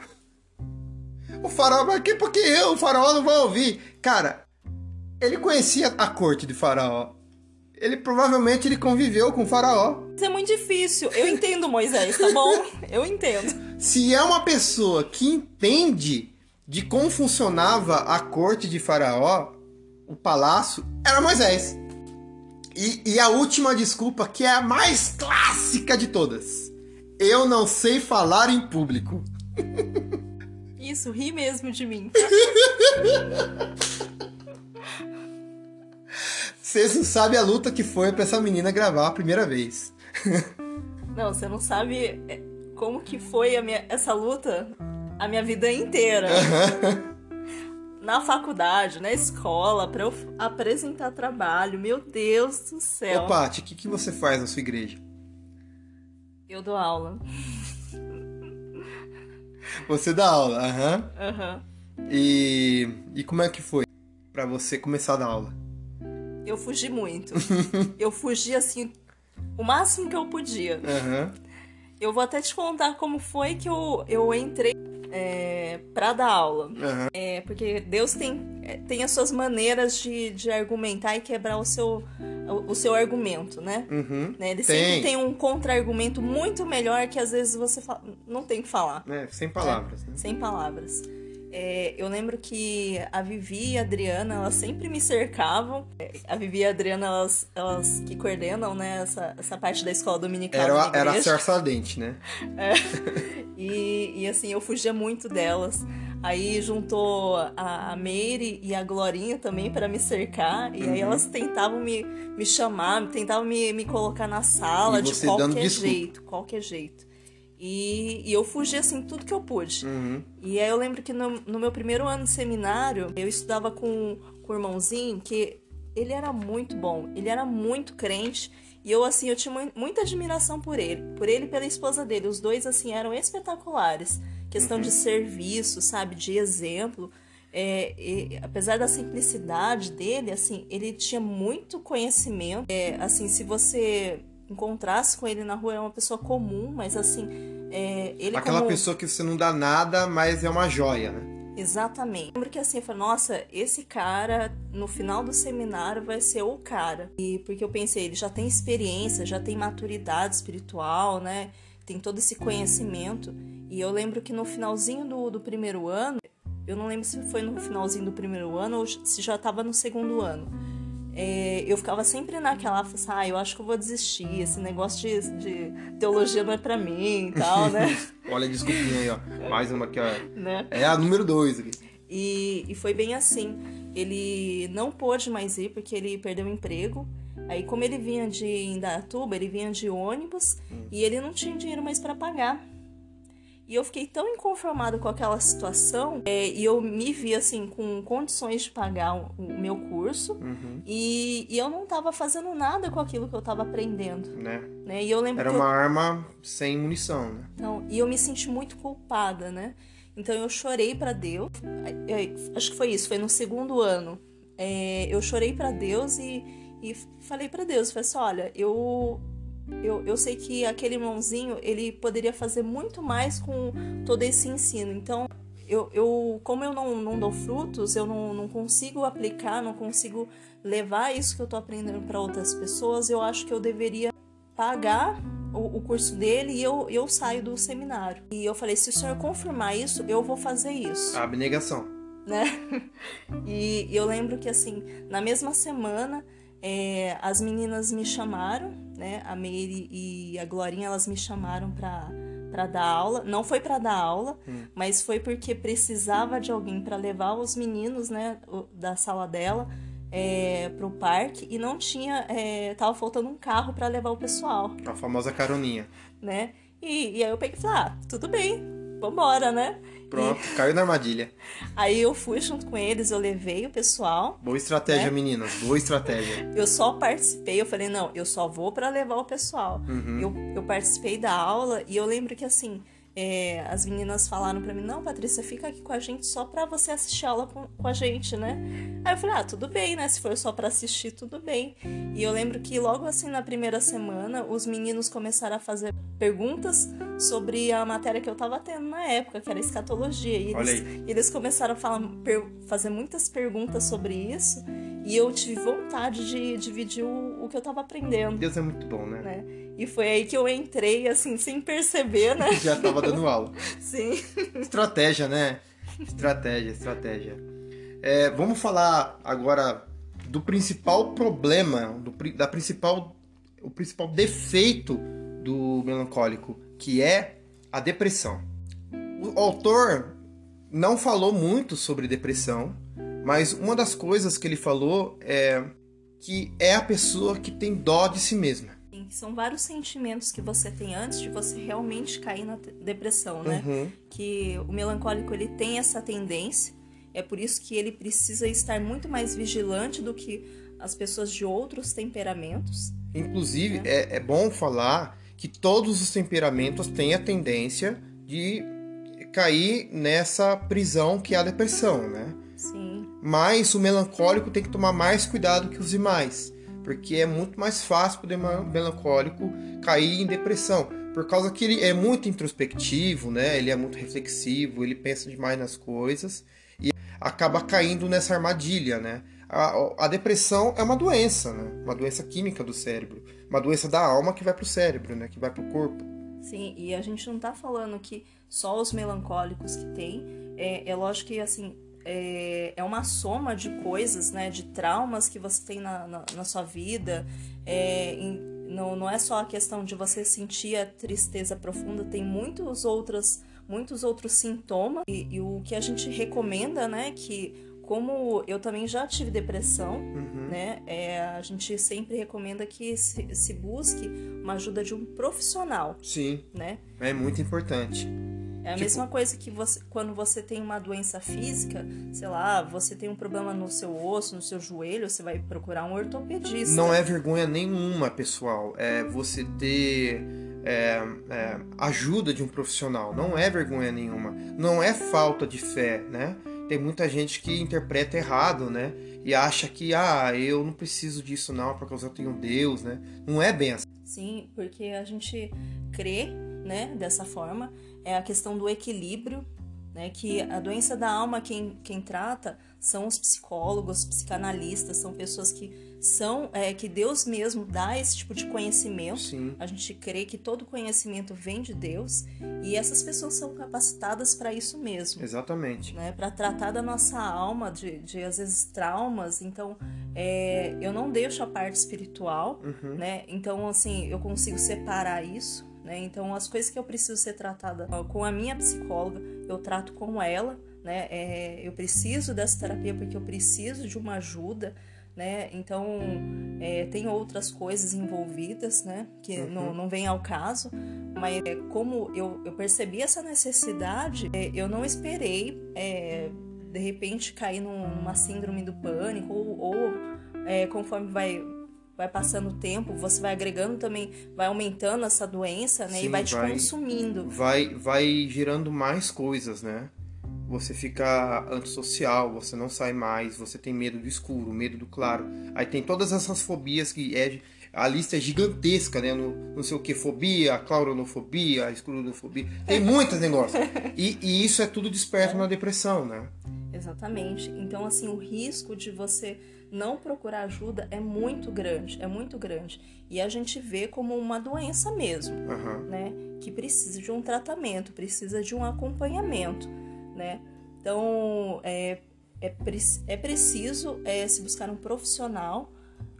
O faraó vai aqui porque eu, o faraó, não vai ouvir. Cara, ele conhecia a corte de faraó ele provavelmente ele conviveu com o faraó. Isso é muito difícil. Eu entendo Moisés, tá bom? *laughs* Eu entendo. Se é uma pessoa que entende de como funcionava a corte de faraó, o palácio, era Moisés. E, e a última desculpa, que é a mais clássica de todas. Eu não sei falar em público. *laughs* Isso, ri mesmo de mim. *laughs* Vocês não sabem a luta que foi pra essa menina gravar a primeira vez. *laughs* não, você não sabe é, como que foi minha, essa luta a minha vida inteira. na faculdade, na escola, para eu apresentar trabalho. Meu Deus do céu. Ô, Paty, o que, que você faz na sua igreja? Eu dou aula. Você dá aula, aham. Uhum. Aham. Uhum. E, e como é que foi para você começar a dar aula? Eu fugi muito. *laughs* eu fugi assim, o máximo que eu podia. Uhum. Eu vou até te contar como foi que eu, eu entrei é, para dar aula. Uhum. É, porque Deus tem, é, tem as suas maneiras de, de argumentar e quebrar o seu, o, o seu argumento, né? Uhum. né? Ele tem. sempre tem um contra-argumento muito melhor que às vezes você fala, não tem que falar. É, sem palavras. Né? Sem palavras. É, eu lembro que a Vivi e a Adriana, elas sempre me cercavam. A Vivi e a Adriana, elas, elas que coordenam, né, essa, essa parte da escola dominical. Era, era a Cerça Dente, né? *laughs* É. E, e assim, eu fugia muito delas. Aí juntou a, a Mary e a Glorinha também para me cercar. E aí Uhum. elas tentavam me, me chamar, tentavam me, me colocar na sala de qualquer jeito, qualquer jeito. E, e eu fugi assim tudo que eu pude. Uhum. E aí eu lembro que no, no meu primeiro ano de seminário, eu estudava com, com o irmãozinho que ele era muito bom, ele era muito crente. E eu, assim, eu tinha mu- muita admiração por ele, por ele e pela esposa dele. Os dois, assim, eram espetaculares. Questão de serviço, sabe? De exemplo. É, e, apesar da simplicidade dele, assim, ele tinha muito conhecimento. É, assim, se você encontrasse com ele na rua, é uma pessoa comum, mas assim, é, ele Aquela como... pessoa que você não dá nada, mas é uma joia, né? Exatamente. Lembro que assim, eu falei, nossa, esse cara no final do seminário vai ser o cara. E porque eu pensei, ele já tem experiência, já tem maturidade espiritual, né? Tem todo esse conhecimento. E eu lembro que no finalzinho do, do primeiro ano, eu não lembro se foi no finalzinho do primeiro ano ou se já estava no segundo ano. É, eu ficava sempre naquela, assim, ah, eu acho que eu vou desistir, esse negócio de, de teologia não é pra mim e tal, né? *laughs* Olha desculpinha aí, ó. Mais uma aqui, ó. né? É a número dois aqui. E, e foi bem assim. Ele não pôde mais ir porque ele perdeu o emprego. Aí, como ele vinha de Indaiatuba, ele vinha de ônibus e ele não tinha dinheiro mais para pagar. E eu fiquei tão inconformada com aquela situação é, e eu me vi assim com condições de pagar o, o meu curso Uhum. e, e eu não tava fazendo nada com aquilo que eu tava aprendendo, Né? né? E eu lembro Era que eu- uma arma sem munição, né? então, e eu me senti muito culpada, né? Então eu chorei pra Deus. Acho que foi isso, foi no segundo ano. É, eu chorei pra Deus e, e falei pra Deus, falei assim, olha, eu, eu eu sei que aquele irmãozinho ele poderia fazer muito mais com todo esse ensino. Então eu, eu como eu não, não dou frutos, eu não, não consigo aplicar, não consigo levar isso que eu tô aprendendo para outras pessoas. Eu acho que eu deveria pagar o, o curso dele e eu, eu saio do seminário. E eu falei, se o senhor confirmar isso, eu vou fazer isso, A abnegação. né? *laughs* E, e eu lembro que, assim, na mesma semana, é, as meninas me chamaram, né? A Mary e a Glorinha, elas me chamaram pra, pra dar aula. Não foi pra dar aula, mas foi porque precisava de alguém pra levar os meninos, né? o- Da sala dela é, pro parque e não tinha... É, tava faltando um carro pra levar o pessoal A famosa caroninha. né? E, e aí eu peguei e falei, ah, tudo bem, vambora, né? Pronto, caiu na armadilha. Aí eu fui junto com eles, eu levei o pessoal, Boa estratégia, É? meninas. Boa estratégia. eu só participei, eu falei, não, eu só vou pra levar o pessoal. Uhum. Eu, eu participei da aula e eu lembro que assim, é, as meninas falaram pra mim, não, Patrícia, fica aqui com a gente só pra você assistir aula com, com a gente, né? Aí eu falei, ah, tudo bem, né? Se for só pra assistir, tudo bem. E eu lembro que logo assim na primeira semana, os meninos começaram a fazer perguntas sobre a matéria que eu tava tendo na época, que era escatologia. E eles, eles começaram a falar, per- fazer muitas perguntas sobre isso. E eu tive vontade de dividir o, o que eu tava aprendendo, Deus é muito bom, né? né? E foi aí que eu entrei, assim, sem perceber, né? Já tava dando aula. *laughs* Sim. Estratégia, né? Estratégia, estratégia. É, vamos falar agora do principal problema, do, da principal, o principal defeito do melancólico, que é a depressão. O autor não falou muito sobre depressão, mas uma das coisas que ele falou é que é a pessoa que tem dó de si mesma. São vários sentimentos que você tem antes de você realmente cair na depressão, né? Uhum. Que o melancólico ele tem essa tendência, é por isso que ele precisa estar muito mais vigilante do que as pessoas de outros temperamentos. Inclusive, é, é bom falar que todos os temperamentos têm a tendência de cair nessa prisão que é a depressão, né? Sim, Mas o melancólico tem que tomar mais cuidado que os demais, porque é muito mais fácil para o melancólico cair em depressão, por causa que ele é muito introspectivo, né? Ele é muito reflexivo, ele pensa demais nas coisas e acaba caindo nessa armadilha, né? A, a depressão é uma doença, né? Uma doença química do cérebro, uma doença da alma que vai pro cérebro, né? Que vai pro corpo. sim. E a gente não tá falando que só os melancólicos que tem. É, é lógico que, assim, é, é uma soma de coisas, né? De traumas que você tem na, na, na sua vida. É, em- não, não é só a questão de você sentir a tristeza profunda, tem muitas outras muitos outros sintomas. E, e o que a gente recomenda, né, que como eu também já tive depressão, Uhum. né, é, a gente sempre recomenda que se, se busque uma ajuda de um profissional, Sim, né? é muito importante. É a Tipo- mesma coisa que você, quando você tem uma doença física, sei lá, você tem um problema no seu osso, no seu joelho, você vai procurar um ortopedista. Não é vergonha nenhuma, pessoal, é você ter é, é, ajuda de um profissional. Não é vergonha nenhuma. Não é falta de fé, né? Tem muita gente que interpreta errado, né? E acha que, ah, eu não preciso disso não, porque eu tenho Deus, né? Não é bem assim. Sim, porque a gente crê, né, dessa forma. É a questão do equilíbrio, né? Que a doença da alma, quem, quem trata são os psicólogos, psicanalistas, são pessoas que são, é, que Deus mesmo dá esse tipo de conhecimento. Sim, A gente crê que todo conhecimento vem de Deus e essas pessoas são capacitadas para isso mesmo. exatamente. Né, para tratar da nossa alma, de, de às vezes traumas. Então, é, eu não deixo a parte espiritual, Uhum. né? Então, assim, eu consigo separar isso, né? Então, as coisas que eu preciso ser tratada com a minha psicóloga, eu trato com ela, né? É, eu preciso dessa terapia porque eu preciso de uma ajuda, né? Então, é, tem outras coisas envolvidas, né? Que não, não vem ao caso, mas é, como eu, eu percebi essa necessidade, é, eu não esperei, é, de repente, cair num- numa síndrome do pânico ou, ou, é, conforme vai vai passando o tempo, você vai agregando também, vai aumentando essa doença, né? e Sim, vai te vai- consumindo. vai, vai gerando mais coisas, né? Você fica antissocial, você não sai mais, você tem medo do escuro, medo do claro. Aí tem todas essas fobias que é. A lista é gigantesca, né? No, não sei o que, fobia, clauronofobia, escuronofobia. Tem muitos negócios. E, e isso é tudo desperto na depressão, né? Exatamente. Então, assim, o risco de você não procurar ajuda é muito grande, é muito grande. E a gente vê como uma doença mesmo, Aham. né? Que precisa de um tratamento, precisa de um acompanhamento, né? Então, é, é, é preciso é, se buscar um profissional,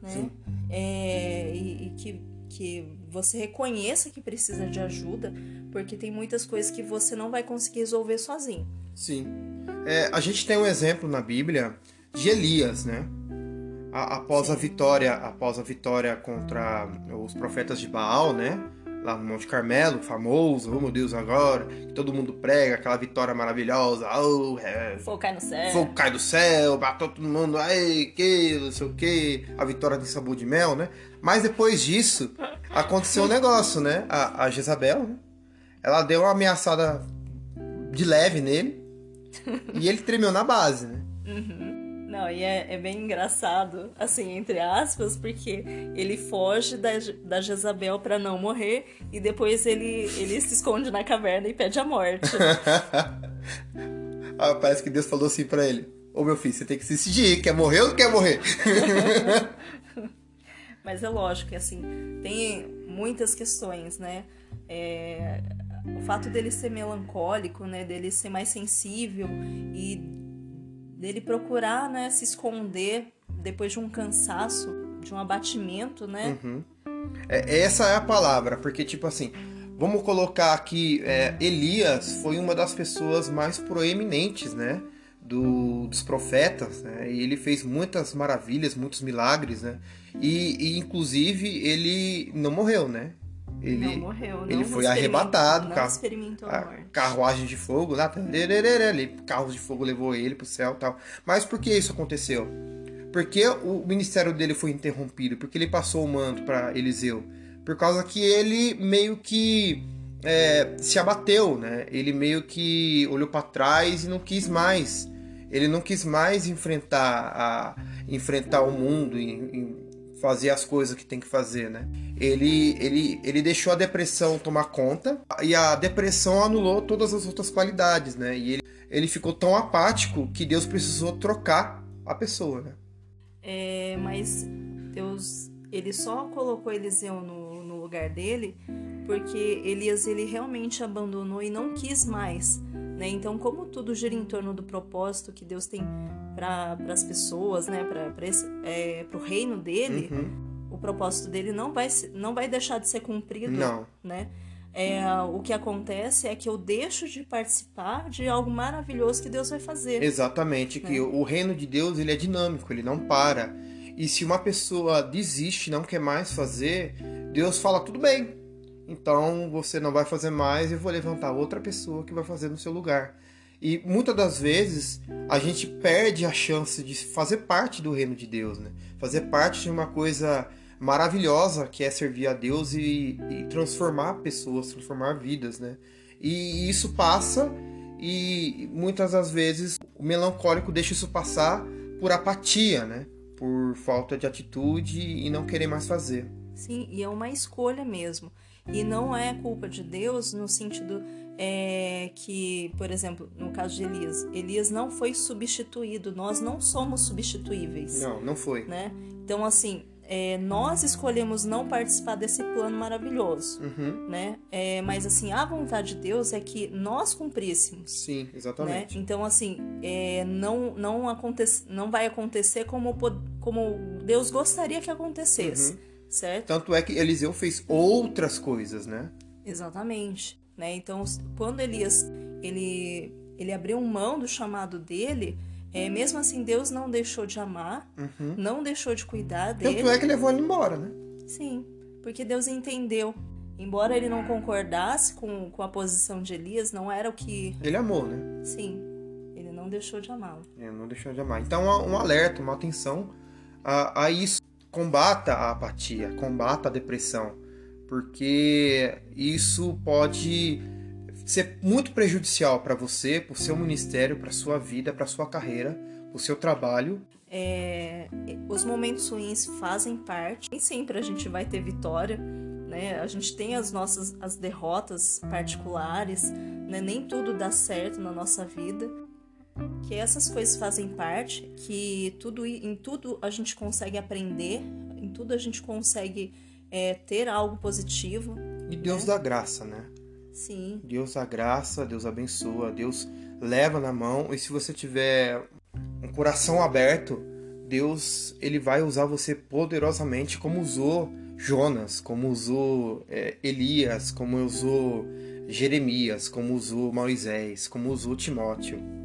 né? Sim. É, e, e que, que você reconheça que precisa de ajuda, porque tem muitas coisas que você não vai conseguir resolver sozinho. Sim. É, a gente tem um exemplo na Bíblia de Elias, né? A- após a vitória, após a vitória contra os profetas de Baal, né? Lá no Monte Carmelo, famoso, oh meu Deus, agora, que todo mundo prega, aquela vitória maravilhosa, oh, é, Fogo cai no céu. fogo cai do céu, matou todo mundo, ai, que, não sei o que, a vitória de sabor de mel, né? Mas depois disso, aconteceu um negócio, né? A, a Jezabel, né? ela deu uma ameaçada de leve nele e ele tremeu na base, né? Não, e é, é bem engraçado, assim, entre aspas, porque ele foge da, da Jezabel pra não morrer e depois ele, ele se esconde na caverna e pede a morte. *laughs* Ah, parece que Deus falou assim pra ele: Ô meu filho, você tem que se decidir, quer morrer ou não quer morrer? *laughs* Mas é lógico que, assim, tem muitas questões, né? É, o fato dele ser melancólico, né? Dele ser mais sensível e dele procurar, né? Se esconder depois de um cansaço, de um abatimento, né? Uhum. É, essa é a palavra, porque, tipo assim, vamos colocar aqui: é, Elias foi uma das pessoas mais proeminentes, né? do- dos profetas, né? E ele fez muitas maravilhas, muitos milagres, né? E, e, inclusive ele não morreu, né? Ele, não morreu, ele não foi experimentou- arrebatado, Não carro- experimentou a morte. carruagem de fogo lá, ali, carros de fogo levou ele pro céu, e tal. Mas por que isso aconteceu? Porque o ministério dele foi interrompido, porque ele passou o manto para Eliseu, por causa que ele meio que é, se abateu, né? Ele meio que olhou para trás e não quis mais. Ele não quis mais enfrentar a enfrentar o mundo e, e fazer as coisas que tem que fazer, né? Ele, ele, ele deixou a depressão tomar conta e a depressão anulou todas as outras qualidades, né? E ele, ele ficou tão apático que Deus precisou trocar a pessoa, né? É, mas Deus, ele só colocou Eliseu no, no lugar dele porque Elias ele realmente abandonou e não quis mais. Né? Então, como tudo gira em torno do propósito que Deus tem para as pessoas, né? para é, o reino dele, Uhum. o propósito dele não vai, não vai deixar de ser cumprido. Não. né? é, o que acontece é que eu deixo de participar de algo maravilhoso que Deus vai fazer. Exatamente, que É. o reino de Deus ele é dinâmico, ele não para. E se uma pessoa desiste, não quer mais fazer, Deus fala tudo bem. Então você não vai fazer mais, eu vou levantar outra pessoa que vai fazer no seu lugar. E muitas das vezes a gente perde a chance de fazer parte do reino de Deus, né? Fazer parte de uma coisa maravilhosa que é servir a Deus e, e transformar pessoas, transformar vidas, né? E isso passa e muitas das vezes o melancólico deixa isso passar por apatia, né? Por falta de atitude e não querer mais fazer. Sim, e é uma escolha mesmo. E não é culpa de Deus no sentido é, que, por exemplo, no caso de Elias, Elias não foi substituído, nós não somos substituíveis, Não, não foi. né? Então, assim, é, nós escolhemos não participar desse plano maravilhoso, Uhum. né? É, mas, assim, a vontade de Deus é que nós cumpríssemos. Sim, Né? exatamente. Então, assim, é, não, não, acontece, não vai acontecer como, como Deus gostaria que acontecesse, Uhum. Certo? Tanto é que Eliseu fez outras coisas, né? Exatamente, né? Então, quando Elias ele ele abriu mão do chamado dele, é, mesmo assim Deus não deixou de amar, Uhum. não deixou de cuidar dele. Tanto é que levou ele embora, né? Sim, porque Deus entendeu. Embora ele não concordasse com, com a posição de Elias, não era o que. Ele amou, né? Sim, ele não deixou de amá-lo. Não deixou de amar. Então, um alerta, uma atenção a, a isso. Combata a apatia, combata a depressão, porque isso pode ser muito prejudicial para você, para o seu ministério, para sua vida, para sua carreira, para o seu trabalho. É, os momentos ruins fazem parte. Nem sempre a gente vai ter vitória, né? A gente tem as nossas as derrotas particulares, né? Nem tudo dá certo na nossa vida. Que essas coisas fazem parte, que tudo em tudo a gente consegue aprender, em tudo a gente consegue é, ter algo positivo. E Deus dá graça, né? Sim, Deus dá graça, Deus abençoa, Deus leva na mão. E se você tiver um coração aberto, Deus ele vai usar você poderosamente, como usou Jonas, como usou é, Elias, como usou Jeremias, como usou Moisés, como usou Timóteo.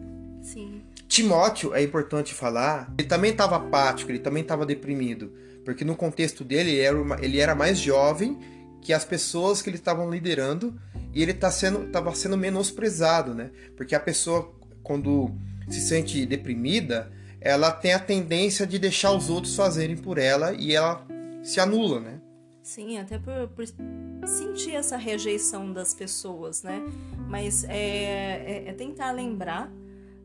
Sim, Timóteo, é importante falar, ele também estava apático, ele também estava deprimido, porque no contexto dele ele era, uma- ele era mais jovem que as pessoas que ele estavam liderando e ele tá sendo, estava sendo menosprezado, né? Porque a pessoa, quando se sente deprimida, ela tem a tendência de deixar os outros fazerem por ela e ela se anula, né? Sim, até por, por sentir essa rejeição das pessoas, né? Mas é, é- é tentar lembrar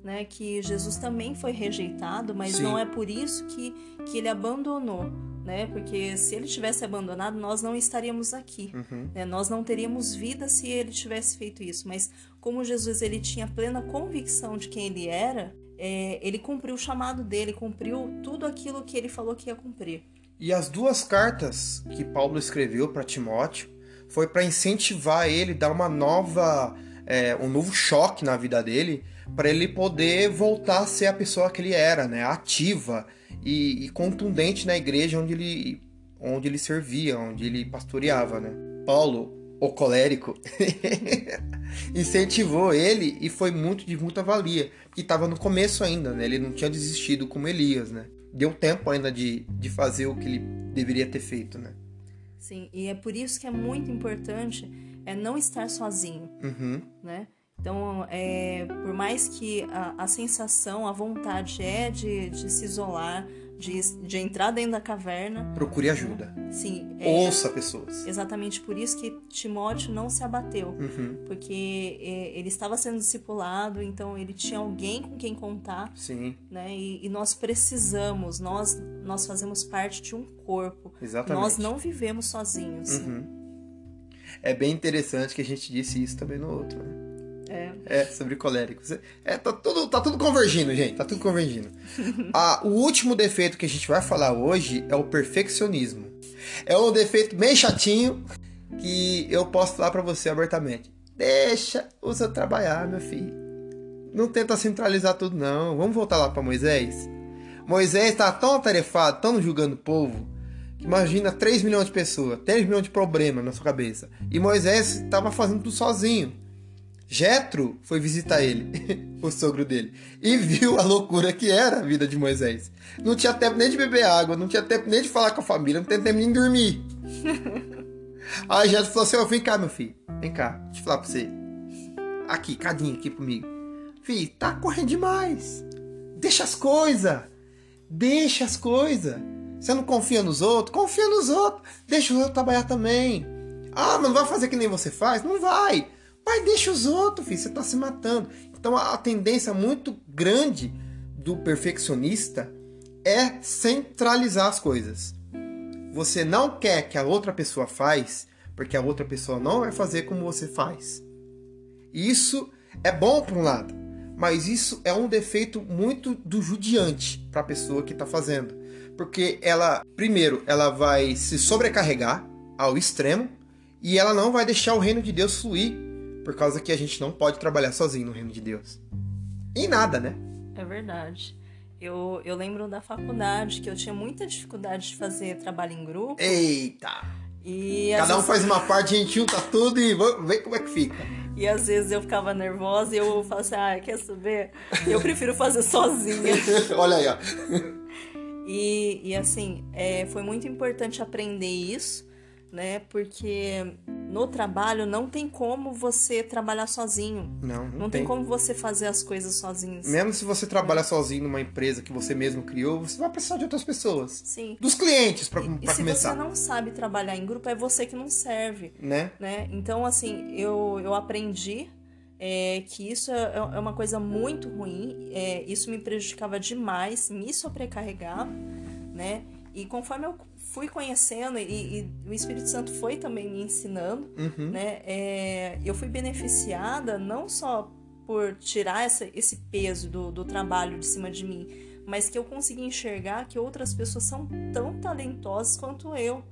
né, que Jesus também foi rejeitado, mas Sim. não é por isso que, que ele abandonou, né? Porque se ele tivesse abandonado, nós não estaríamos aqui. Uhum. né? Nós não teríamos vida se ele tivesse feito isso. Mas como Jesus ele tinha plena convicção de quem ele era, é, ele cumpriu o chamado dele, cumpriu tudo aquilo que ele falou que ia cumprir. E as duas cartas que Paulo escreveu para Timóteo foi para incentivar ele, dar uma nova, é, um novo choque na vida dele, para ele poder voltar a ser a pessoa que ele era, né, ativa e, e contundente na igreja onde ele, onde ele servia, onde ele pastoreava, né. Paulo, o colérico, *laughs* incentivou ele e foi muito de muita valia, que estava no começo ainda, né, ele não tinha desistido como Elias, né deu tempo ainda de, de fazer o que ele deveria ter feito, né? Sim, e é por isso que é muito importante é não estar sozinho, Uhum. né? Então, é, por mais que a, a sensação, a vontade é de, de se isolar, de, de entrar dentro da caverna, Procure ajuda. sim, é Ouça pessoas. exatamente por isso que Timóteo não se abateu, Uhum. porque é, ele estava sendo discipulado, então ele tinha alguém com quem contar, Sim, né? E, e nós precisamos, nós, nós fazemos parte de um corpo, exatamente. nós não vivemos sozinhos. Uhum. É bem interessante que a gente disse isso também no outro, né? É. É, sobre coléricos. É, tá tudo, tá tudo convergindo, gente. Tá tudo convergindo. ah, o último defeito que a gente vai falar hoje é o perfeccionismo. É um defeito bem chatinho que eu posso falar pra você abertamente. Deixa o seu trabalhar, meu filho. Não tenta centralizar tudo, não. Vamos voltar lá pra Moisés. Moisés tá tão atarefado, tão julgando o povo, Imagina 3 milhões de pessoas, 3 milhões de problemas na sua cabeça. E Moisés estava fazendo tudo sozinho. Jetro foi visitar ele, *laughs* o sogro dele, e viu a loucura que era a vida de Moisés. Não tinha tempo nem de beber água, não tinha tempo nem de falar com a família, não tinha tempo nem de dormir. *laughs* Aí Jetro falou assim: oh, vem cá, meu filho, vem cá, deixa eu falar pra você. Aqui, cadinho aqui comigo. Filho, tá correndo demais. Deixa as coisas. Deixa as coisas. Você não confia nos outros? Confia nos outros. Deixa os outros trabalhar também. Ah, mas não vai fazer que nem você faz? Não vai. Mas deixa os outros, filho. Você está se matando. Então a tendência muito grande do perfeccionista é centralizar as coisas. Você não quer que a outra pessoa faz, porque a outra pessoa não vai fazer como você faz. Isso é bom por um lado, mas isso é um defeito muito do judiante para a pessoa que está fazendo, porque ela, primeiro, ela vai se sobrecarregar ao extremo e ela não vai deixar o reino de Deus fluir, por causa que a gente não pode trabalhar sozinho no reino de Deus. Em nada, né? É verdade. Eu, eu lembro da faculdade que eu tinha muita dificuldade de fazer trabalho em grupo. Eita! E Cada um vezes... faz uma parte, a gente junta tudo e vê como é que fica. E às vezes eu ficava nervosa e eu falo assim, ah, quer saber? Eu prefiro fazer sozinha. *laughs* Olha aí, ó. E, e assim, é, foi muito importante aprender isso, né? Porque no trabalho não tem como você trabalhar sozinho. Não, não, não tem. tem. como você fazer as coisas sozinho. Mesmo se você trabalha sozinho numa empresa que você mesmo criou, você vai precisar de outras pessoas. Sim. Dos clientes, para começar. E se você não sabe trabalhar em grupo, é você que não serve. Né? né? Então, assim, eu, eu aprendi é, que isso é, é, uma coisa muito ruim, é, isso me prejudicava demais, me sobrecarregava, né? E conforme eu fui conhecendo e, e, o Espírito Santo foi também me ensinando, uhum. né? É, eu fui beneficiada não só por tirar essa, esse peso do, do trabalho de cima de mim, mas que eu consegui enxergar que outras pessoas são tão talentosas quanto eu,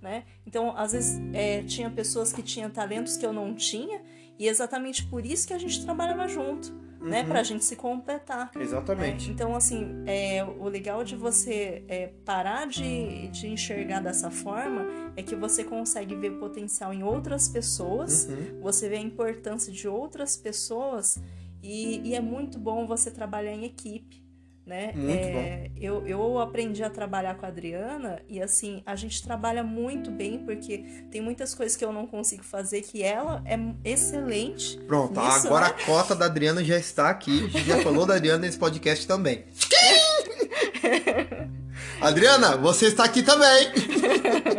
né? Então, às vezes, é, tinha pessoas que tinham talentos que eu não tinha e exatamente por isso que a gente trabalhava junto, uhum. né? Pra gente se completar. Exatamente. Né? Então, assim, é, o legal de você é, parar de, de enxergar dessa forma é que você consegue ver potencial em outras pessoas, uhum. você vê a importância de outras pessoas e, e é muito bom você trabalhar em equipe né? Muito é, bom. Eu, eu aprendi a trabalhar com a Adriana e assim, a gente trabalha muito bem porque tem muitas coisas que eu não consigo fazer que ela é excelente. Pronto, nisso, agora né? a cota da Adriana já está aqui. A gente já falou da Adriana nesse podcast também. *laughs* Adriana, você está aqui também.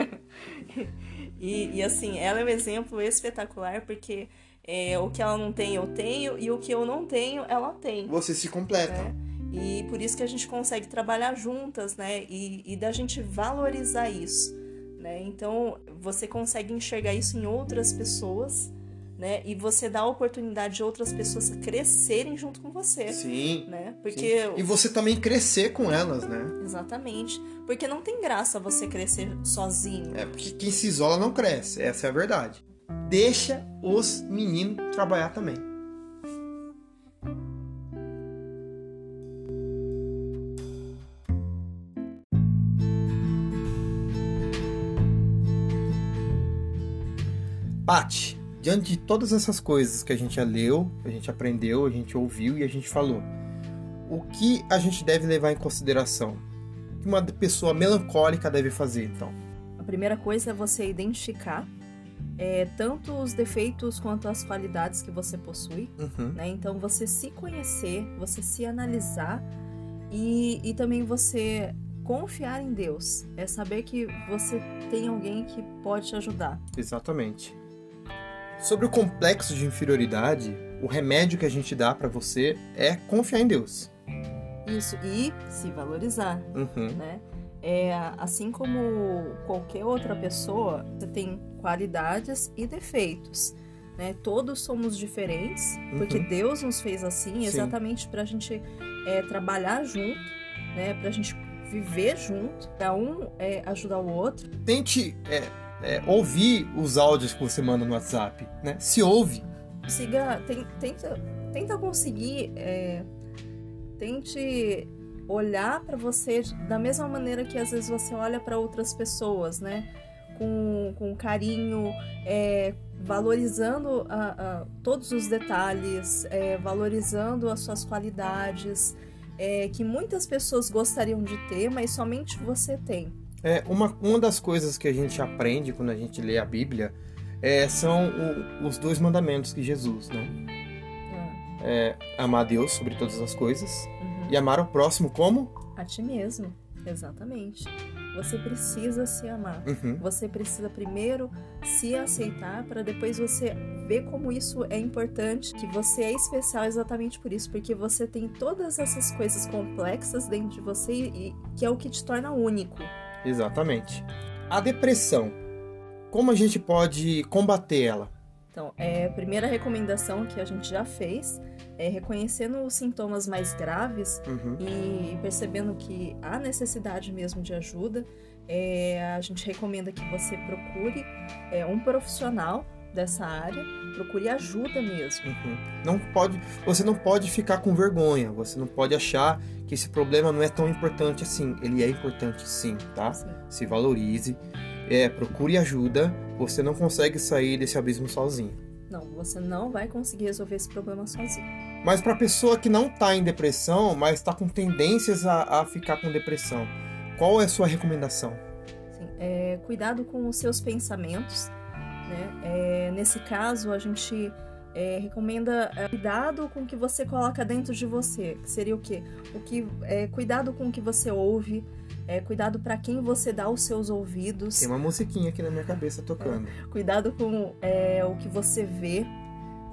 *laughs* e, e assim, ela é um exemplo espetacular porque é, o que ela não tem, eu tenho, e o que eu não tenho, ela tem. Você se completa. Né? E por isso que a gente consegue trabalhar juntas, né? E, e da gente valorizar isso, né? Então, você consegue enxergar isso em outras pessoas, né? E você dá a oportunidade de outras pessoas crescerem junto com você. Sim. Né? Porque... Sim. E você também crescer com elas, né? Exatamente. Porque não tem graça você crescer sozinho. É, porque quem se isola não cresce. Essa é a verdade. Deixa os meninos trabalhar também. Pati, diante de todas essas coisas que a gente já leu, a gente aprendeu, a gente ouviu e a gente falou, o que a gente deve levar em consideração? O que uma pessoa melancólica deve fazer, então? A primeira coisa é você identificar é, tanto os defeitos quanto as qualidades que você possui. Uhum. Né? Então, você se conhecer, você se analisar e, e também você confiar em Deus. É saber que você tem alguém que pode te ajudar. Exatamente. Sobre o complexo de inferioridade, o remédio que a gente dá para você é confiar em Deus. Isso, e se valorizar, uhum. né? É, assim como qualquer outra pessoa, você tem qualidades e defeitos. Né? Todos somos diferentes, uhum. porque Deus nos fez assim, exatamente para a gente é, trabalhar junto, né? para a gente viver junto, para um é, ajudar o outro. Tente é, ouvir os áudios que você manda no WhatsApp, né? Se ouve. Siga, tenta, tenta conseguir, é, tente olhar para você da mesma maneira que às vezes você olha para outras pessoas, né? Com, com carinho, é, valorizando a, a, todos os detalhes, é, valorizando as suas qualidades, é, que muitas pessoas gostariam de ter, mas somente você tem. É, uma, uma das coisas que a gente aprende quando a gente lê a Bíblia é, são o, os dois mandamentos que Jesus, né? É, amar a Deus sobre todas as coisas Uhum. e amar o próximo como? A ti mesmo, exatamente. Você precisa se amar. Uhum. Você precisa primeiro se aceitar para depois você ver como isso é importante, que você é especial exatamente por isso, porque você tem todas essas coisas complexas dentro de você e que é o que te torna único. Exatamente. A depressão. Como a gente pode combater ela? Então, é, a primeira recomendação que a gente já fez é reconhecendo os sintomas mais graves Uhum. e percebendo que há necessidade mesmo de ajuda, é, a gente recomenda que você procure é, um profissional dessa área, procure ajuda mesmo. Uhum. Não pode, você não pode ficar com vergonha. Você não pode achar que esse problema não é tão importante assim. Ele é importante sim, tá? Assim. Se valorize. É, procure ajuda. Você não consegue sair desse abismo sozinho. Não, você não vai conseguir resolver esse problema sozinho. Mas para pessoa que não está em depressão, mas está com tendências a, a ficar com depressão, qual é a sua recomendação? Assim, é, cuidado com os seus pensamentos. Né? É, nesse caso, a gente é, recomenda é, cuidado com o que você coloca dentro de você. Que seria o quê? O que, é, cuidado com o que você ouve, é, cuidado para quem você dá os seus ouvidos, Tem uma musiquinha aqui na minha cabeça tocando. cuidado com é, o que você vê.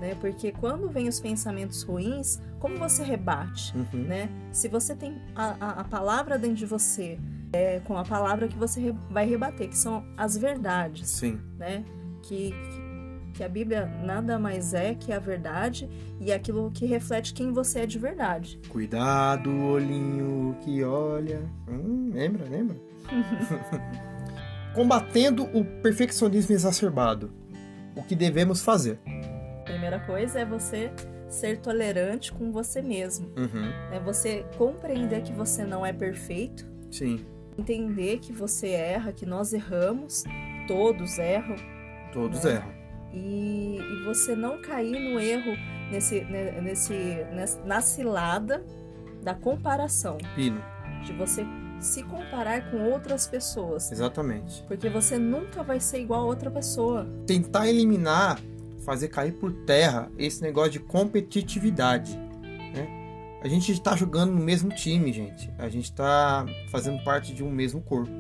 Né? Porque quando vem os pensamentos ruins, como você rebate? Uhum. né? Se você tem a, a, a palavra dentro de você, é com a palavra que você vai rebater, que são as verdades, Sim. né? Que, que, a Bíblia nada mais é que a verdade e aquilo que reflete quem você é de verdade. Cuidado, olhinho que olha. Hum, lembra, lembra? *laughs* Combatendo o perfeccionismo exacerbado. O que devemos fazer? Primeira coisa é você ser tolerante com você mesmo, Uhum. né? Você compreender que você não é perfeito, Sim, entender que você erra, que nós erramos, todos erram, todos Né? erram. e, e você não cair no erro nesse, ne- nesse, na cilada da comparação, Pino, de você se comparar com outras pessoas, exatamente. porque você nunca vai ser igual a outra pessoa. Tentar eliminar, fazer cair por terra esse negócio de competitividade. Né? A gente está jogando no mesmo time, gente. A gente está fazendo parte de um mesmo corpo.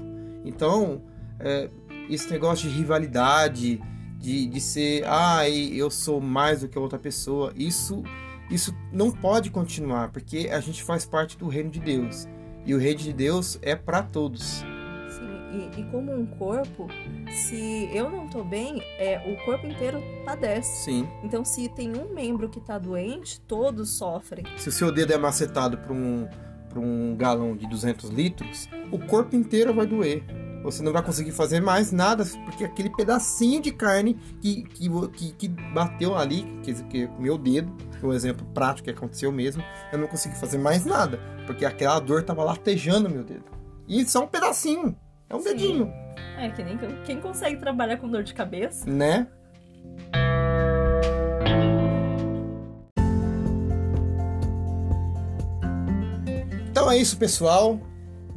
Então, é, esse negócio de rivalidade, de, de ser, ah, eu sou mais do que outra pessoa, isso, isso não pode continuar, porque a gente faz parte do reino de Deus. E o reino de Deus é para todos. Sim, e, e como um corpo, se eu não tô bem, é, o corpo inteiro padece. Sim. Então, se tem um membro que tá doente, todos sofrem. Se o seu dedo é macetado para um, pra um galão de 200 litros, o corpo inteiro vai doer. Você não vai conseguir fazer mais nada, porque aquele pedacinho de carne que, que, que, que bateu ali, que, que meu dedo, é um exemplo prático que aconteceu mesmo, eu não consegui fazer mais nada, porque aquela dor tava latejando meu dedo. E só um pedacinho, é um Sim. dedinho, É que nem quem consegue trabalhar com dor de cabeça. né? Então é isso, pessoal.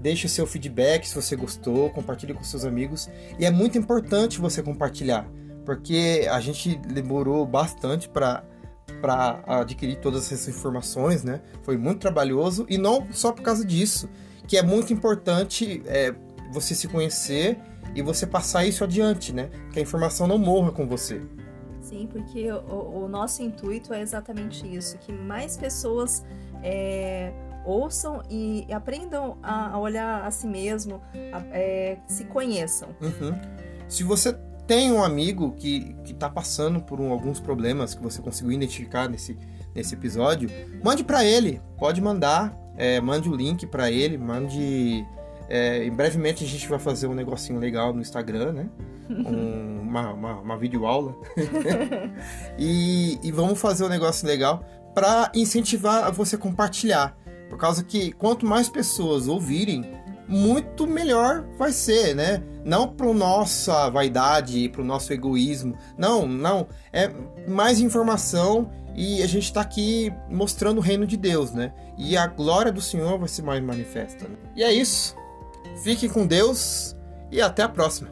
Deixe o seu feedback se você gostou, compartilhe com seus amigos. E é muito importante você compartilhar, porque a gente demorou bastante para para adquirir todas essas informações, né? Foi muito trabalhoso e não só por causa disso, que é muito importante é, você se conhecer e você passar isso adiante, né? Que a informação não morra com você. Sim, porque o, o nosso intuito é exatamente isso: que mais pessoas é, ouçam e aprendam a, a olhar a si mesmo, a- é, se conheçam. Uhum. Se você tem um amigo que, que tá passando por um- alguns problemas que você conseguiu identificar nesse, nesse episódio, mande para ele. Pode mandar. é, mande o link para ele. Mande. é, em brevemente a gente vai fazer um negocinho legal no Instagram, né? Um- *laughs* uma, uma, uma videoaula. *laughs* e, e vamos fazer um negócio legal para incentivar a você compartilhar. Por causa que quanto mais pessoas ouvirem, muito melhor vai ser, né? Não para nossa vaidade, para o nosso egoísmo. Não, não. É mais informação e a gente está aqui mostrando o reino de Deus, né? E a glória do Senhor vai ser mais manifesta. Né? E é isso. Fique com Deus e até a próxima.